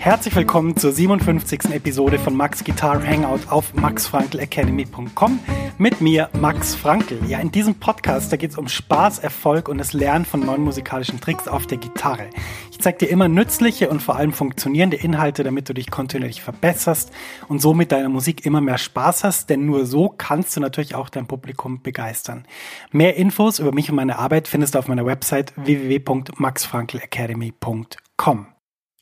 Herzlich willkommen zur 57. Episode von Max Guitar Hangout auf maxfrankelacademy.com mit mir, Max Frankel. Ja, in diesem Podcast, da geht es um Spaß, Erfolg und das Lernen von neuen musikalischen Tricks auf der Gitarre. Ich zeige dir immer nützliche und vor allem funktionierende Inhalte, damit du dich kontinuierlich verbesserst und so mit deiner Musik immer mehr Spaß hast, denn nur so kannst du natürlich auch dein Publikum begeistern. Mehr Infos über mich und meine Arbeit findest du auf meiner Website www.maxfrankelacademy.com.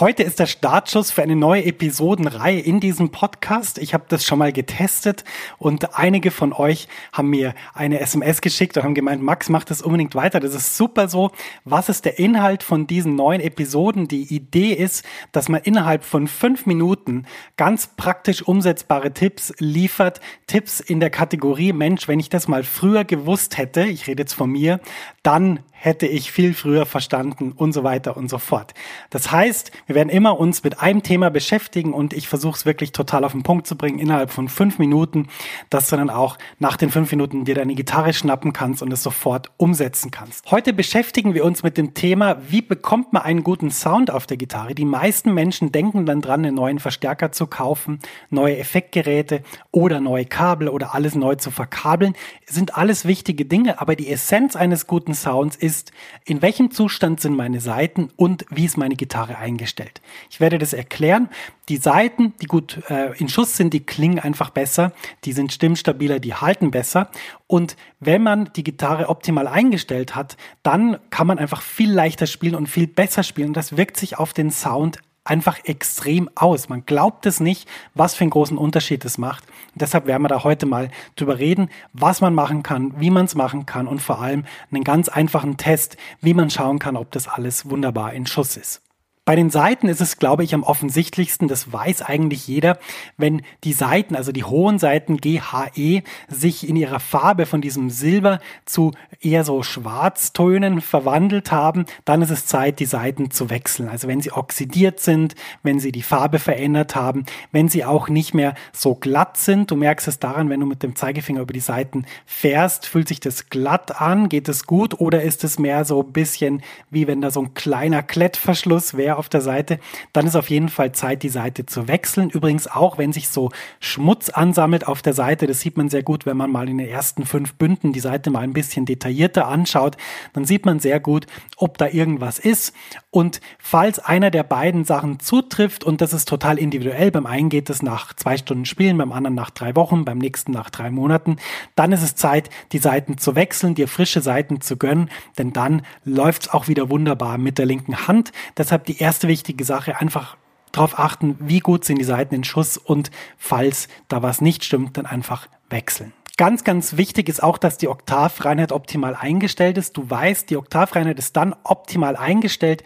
Heute ist der Startschuss für eine neue Episodenreihe in diesem Podcast. Ich habe das schon mal getestet und einige von euch haben mir eine SMS geschickt und haben gemeint, Max, mach das unbedingt weiter. Das ist super so. Was ist der Inhalt von diesen neuen Episoden? Die Idee ist, dass man innerhalb von fünf Minuten ganz praktisch umsetzbare Tipps liefert. Tipps in der Kategorie, Mensch, wenn ich das mal früher gewusst hätte, ich rede jetzt von mir, dann hätte ich viel früher verstanden und so weiter und so fort. Das heißt, wir werden immer uns mit einem Thema beschäftigen und ich versuche es wirklich total auf den Punkt zu bringen innerhalb von fünf Minuten, dass du dann auch nach den fünf Minuten dir deine Gitarre schnappen kannst und es sofort umsetzen kannst. Heute beschäftigen wir uns mit dem Thema, wie bekommt man einen guten Sound auf der Gitarre? Die meisten Menschen denken dann dran, einen neuen Verstärker zu kaufen, neue Effektgeräte oder neue Kabel oder alles neu zu verkabeln. Sind alles wichtige Dinge, aber die Essenz eines guten Sounds ist, ist, in welchem Zustand sind meine Saiten und wie ist meine Gitarre eingestellt. Ich werde das erklären. Die Saiten, die gut äh, in Schuss sind, die klingen einfach besser, die sind stimmstabiler, die halten besser. Und wenn man die Gitarre optimal eingestellt hat, dann kann man einfach viel leichter spielen und viel besser spielen. Das wirkt sich auf den Sound einfach extrem aus. Man glaubt es nicht, was für einen großen Unterschied es macht. Und deshalb werden wir da heute mal drüber reden, was man machen kann, wie man es machen kann und vor allem einen ganz einfachen Test, wie man schauen kann, ob das alles wunderbar in Schuss ist. Bei den Seiten ist es, glaube ich, am offensichtlichsten, das weiß eigentlich jeder, wenn die Seiten, also die hohen Seiten GHE, sich in ihrer Farbe von diesem Silber zu eher so Schwarztönen verwandelt haben, dann ist es Zeit, die Seiten zu wechseln. Also wenn sie oxidiert sind, wenn sie die Farbe verändert haben, wenn sie auch nicht mehr so glatt sind. Du merkst es daran, wenn du mit dem Zeigefinger über die Seiten fährst, fühlt sich das glatt an, geht es gut oder ist es mehr so ein bisschen wie wenn da so ein kleiner Klettverschluss wäre auf der Seite, dann ist auf jeden Fall Zeit, die Seite zu wechseln. Übrigens auch, wenn sich so Schmutz ansammelt auf der Seite, das sieht man sehr gut, wenn man mal in den ersten fünf Bünden die Seite mal ein bisschen detaillierter anschaut, dann sieht man sehr gut, ob da irgendwas ist. Und falls einer der beiden Sachen zutrifft, und das ist total individuell, beim einen geht es nach zwei Stunden Spielen, beim anderen nach drei Wochen, beim nächsten nach drei Monaten, dann ist es Zeit, die Seiten zu wechseln, dir frische Seiten zu gönnen, denn dann läuft es auch wieder wunderbar mit der linken Hand. Deshalb die erste wichtige Sache, einfach darauf achten, wie gut sind die Seiten in Schuss und falls da was nicht stimmt, dann einfach wechseln. Ganz, ganz wichtig ist auch, dass die Oktavreinheit optimal eingestellt ist. Du weißt, die Oktavreinheit ist dann optimal eingestellt,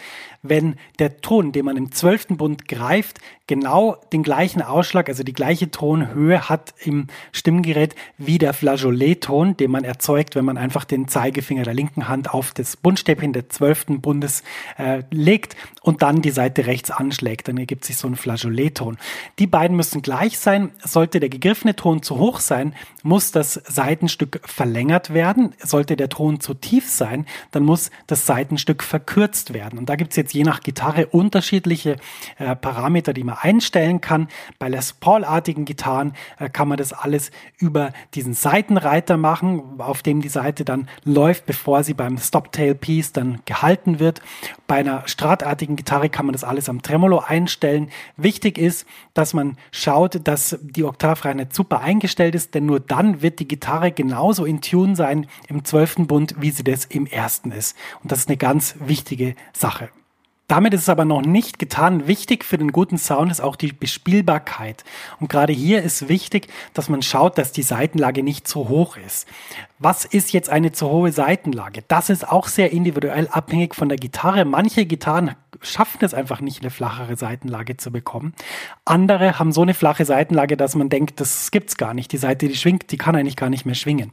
wenn der Ton, den man im zwölften Bund greift, genau den gleichen Ausschlag, also die gleiche Tonhöhe hat im Stimmgerät wie der Flageolet-Ton, den man erzeugt, wenn man einfach den Zeigefinger der linken Hand auf das Bundstäbchen des zwölften Bundes äh, legt und dann die Seite rechts anschlägt. Dann ergibt sich so ein Flageolet-Ton. Die beiden müssen gleich sein. Sollte der gegriffene Ton zu hoch sein, muss das Seitenstück verlängert werden. Sollte der Ton zu tief sein, dann muss das Seitenstück verkürzt werden. Und da gibt es jetzt je nach Gitarre unterschiedliche äh, Parameter, die man einstellen kann. Bei Les Paul-artigen Gitarren äh, kann man das alles über diesen Seitenreiter machen, auf dem die Seite dann läuft, bevor sie beim Stop-Tail-Piece dann gehalten wird. Bei einer Stratartigen Gitarre kann man das alles am Tremolo einstellen. Wichtig ist, dass man schaut, dass die Oktavreihe super eingestellt ist, denn nur dann wird die Gitarre genauso in Tune sein im zwölften Bund, wie sie das im ersten ist. Und das ist eine ganz wichtige Sache. Damit ist es aber noch nicht getan. Wichtig für den guten Sound ist auch die Bespielbarkeit. Und gerade hier ist wichtig, dass man schaut, dass die Seitenlage nicht zu hoch ist. Was ist jetzt eine zu hohe Seitenlage? Das ist auch sehr individuell abhängig von der Gitarre. Manche Gitarren schaffen es einfach nicht, eine flachere Seitenlage zu bekommen. Andere haben so eine flache Seitenlage, dass man denkt, das gibt's gar nicht. Die Seite, die schwingt, die kann eigentlich gar nicht mehr schwingen.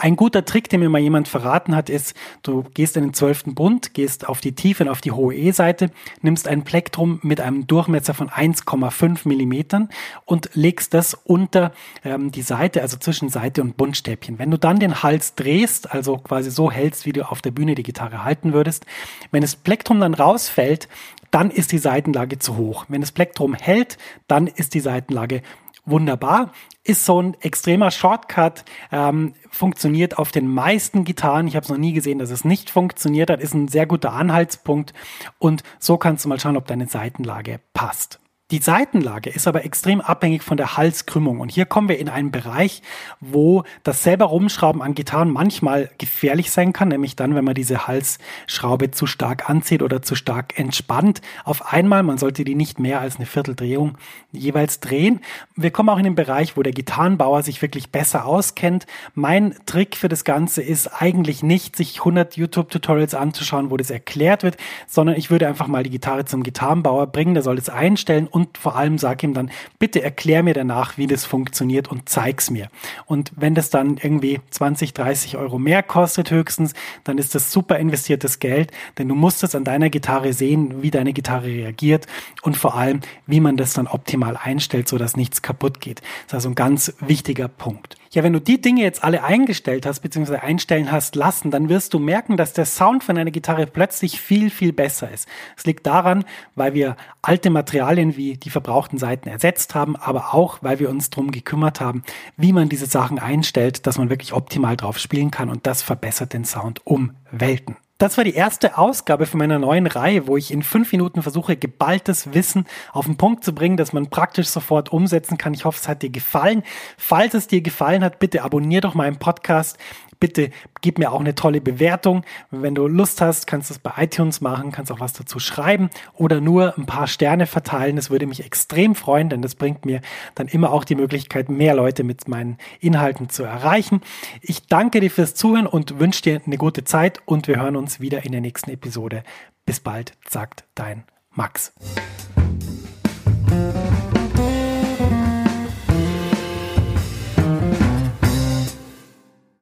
Ein guter Trick, den mir mal jemand verraten hat, ist, du gehst in den zwölften Bund, gehst auf die tiefe und auf die hohe E-Seite, nimmst ein Plektrum mit einem Durchmesser von 1,5 Millimetern und legst das unter ähm, die Seite, also zwischen Seite und Bundstäbchen. Wenn du dann den Hals drehst, also quasi so hältst, wie du auf der Bühne die Gitarre halten würdest, wenn das Plektrum dann rausfällt, dann ist die Seitenlage zu hoch. Wenn das Plektrum hält, dann ist die Seitenlage wunderbar. Ist so ein extremer Shortcut, ähm, funktioniert auf den meisten Gitarren. Ich habe es noch nie gesehen, dass es nicht funktioniert hat. Ist ein sehr guter Anhaltspunkt. Und so kannst du mal schauen, ob deine Seitenlage passt. Die Seitenlage ist aber extrem abhängig von der Halskrümmung. Und hier kommen wir in einen Bereich, wo das selber Rumschrauben an Gitarren manchmal gefährlich sein kann, nämlich dann, wenn man diese Halsschraube zu stark anzieht oder zu stark entspannt. Auf einmal, man sollte die nicht mehr als eine Vierteldrehung jeweils drehen. Wir kommen auch in den Bereich, wo der Gitarrenbauer sich wirklich besser auskennt. Mein Trick für das Ganze ist eigentlich nicht, sich 100 YouTube-Tutorials anzuschauen, wo das erklärt wird, sondern ich würde einfach mal die Gitarre zum Gitarrenbauer bringen, der soll das einstellen und und vor allem sag ihm dann, bitte erklär mir danach, wie das funktioniert und zeig's mir. Und wenn das dann irgendwie 20, 30 Euro mehr kostet höchstens, dann ist das super investiertes Geld, denn du musst es an deiner Gitarre sehen, wie deine Gitarre reagiert und vor allem, wie man das dann optimal einstellt, so dass nichts kaputt geht. Das ist also ein ganz wichtiger Punkt. Ja, wenn du die Dinge jetzt alle eingestellt hast, beziehungsweise einstellen hast lassen, dann wirst du merken, dass der Sound von deiner Gitarre plötzlich viel, viel besser ist. Es liegt daran, weil wir alte Materialien wie die verbrauchten Seiten ersetzt haben, aber auch, weil wir uns darum gekümmert haben, wie man diese Sachen einstellt, dass man wirklich optimal drauf spielen kann und das verbessert den Sound um Welten. Das war die erste Ausgabe von meiner neuen Reihe, wo ich in fünf Minuten versuche, geballtes Wissen auf den Punkt zu bringen, das man praktisch sofort umsetzen kann. Ich hoffe, es hat dir gefallen. Falls es dir gefallen hat, bitte abonniere doch meinen Podcast bitte gib mir auch eine tolle Bewertung. Wenn du Lust hast, kannst du es bei iTunes machen, kannst auch was dazu schreiben oder nur ein paar Sterne verteilen. Das würde mich extrem freuen, denn das bringt mir dann immer auch die Möglichkeit, mehr Leute mit meinen Inhalten zu erreichen. Ich danke dir fürs Zuhören und wünsche dir eine gute Zeit und wir hören uns wieder in der nächsten Episode. Bis bald, sagt dein Max.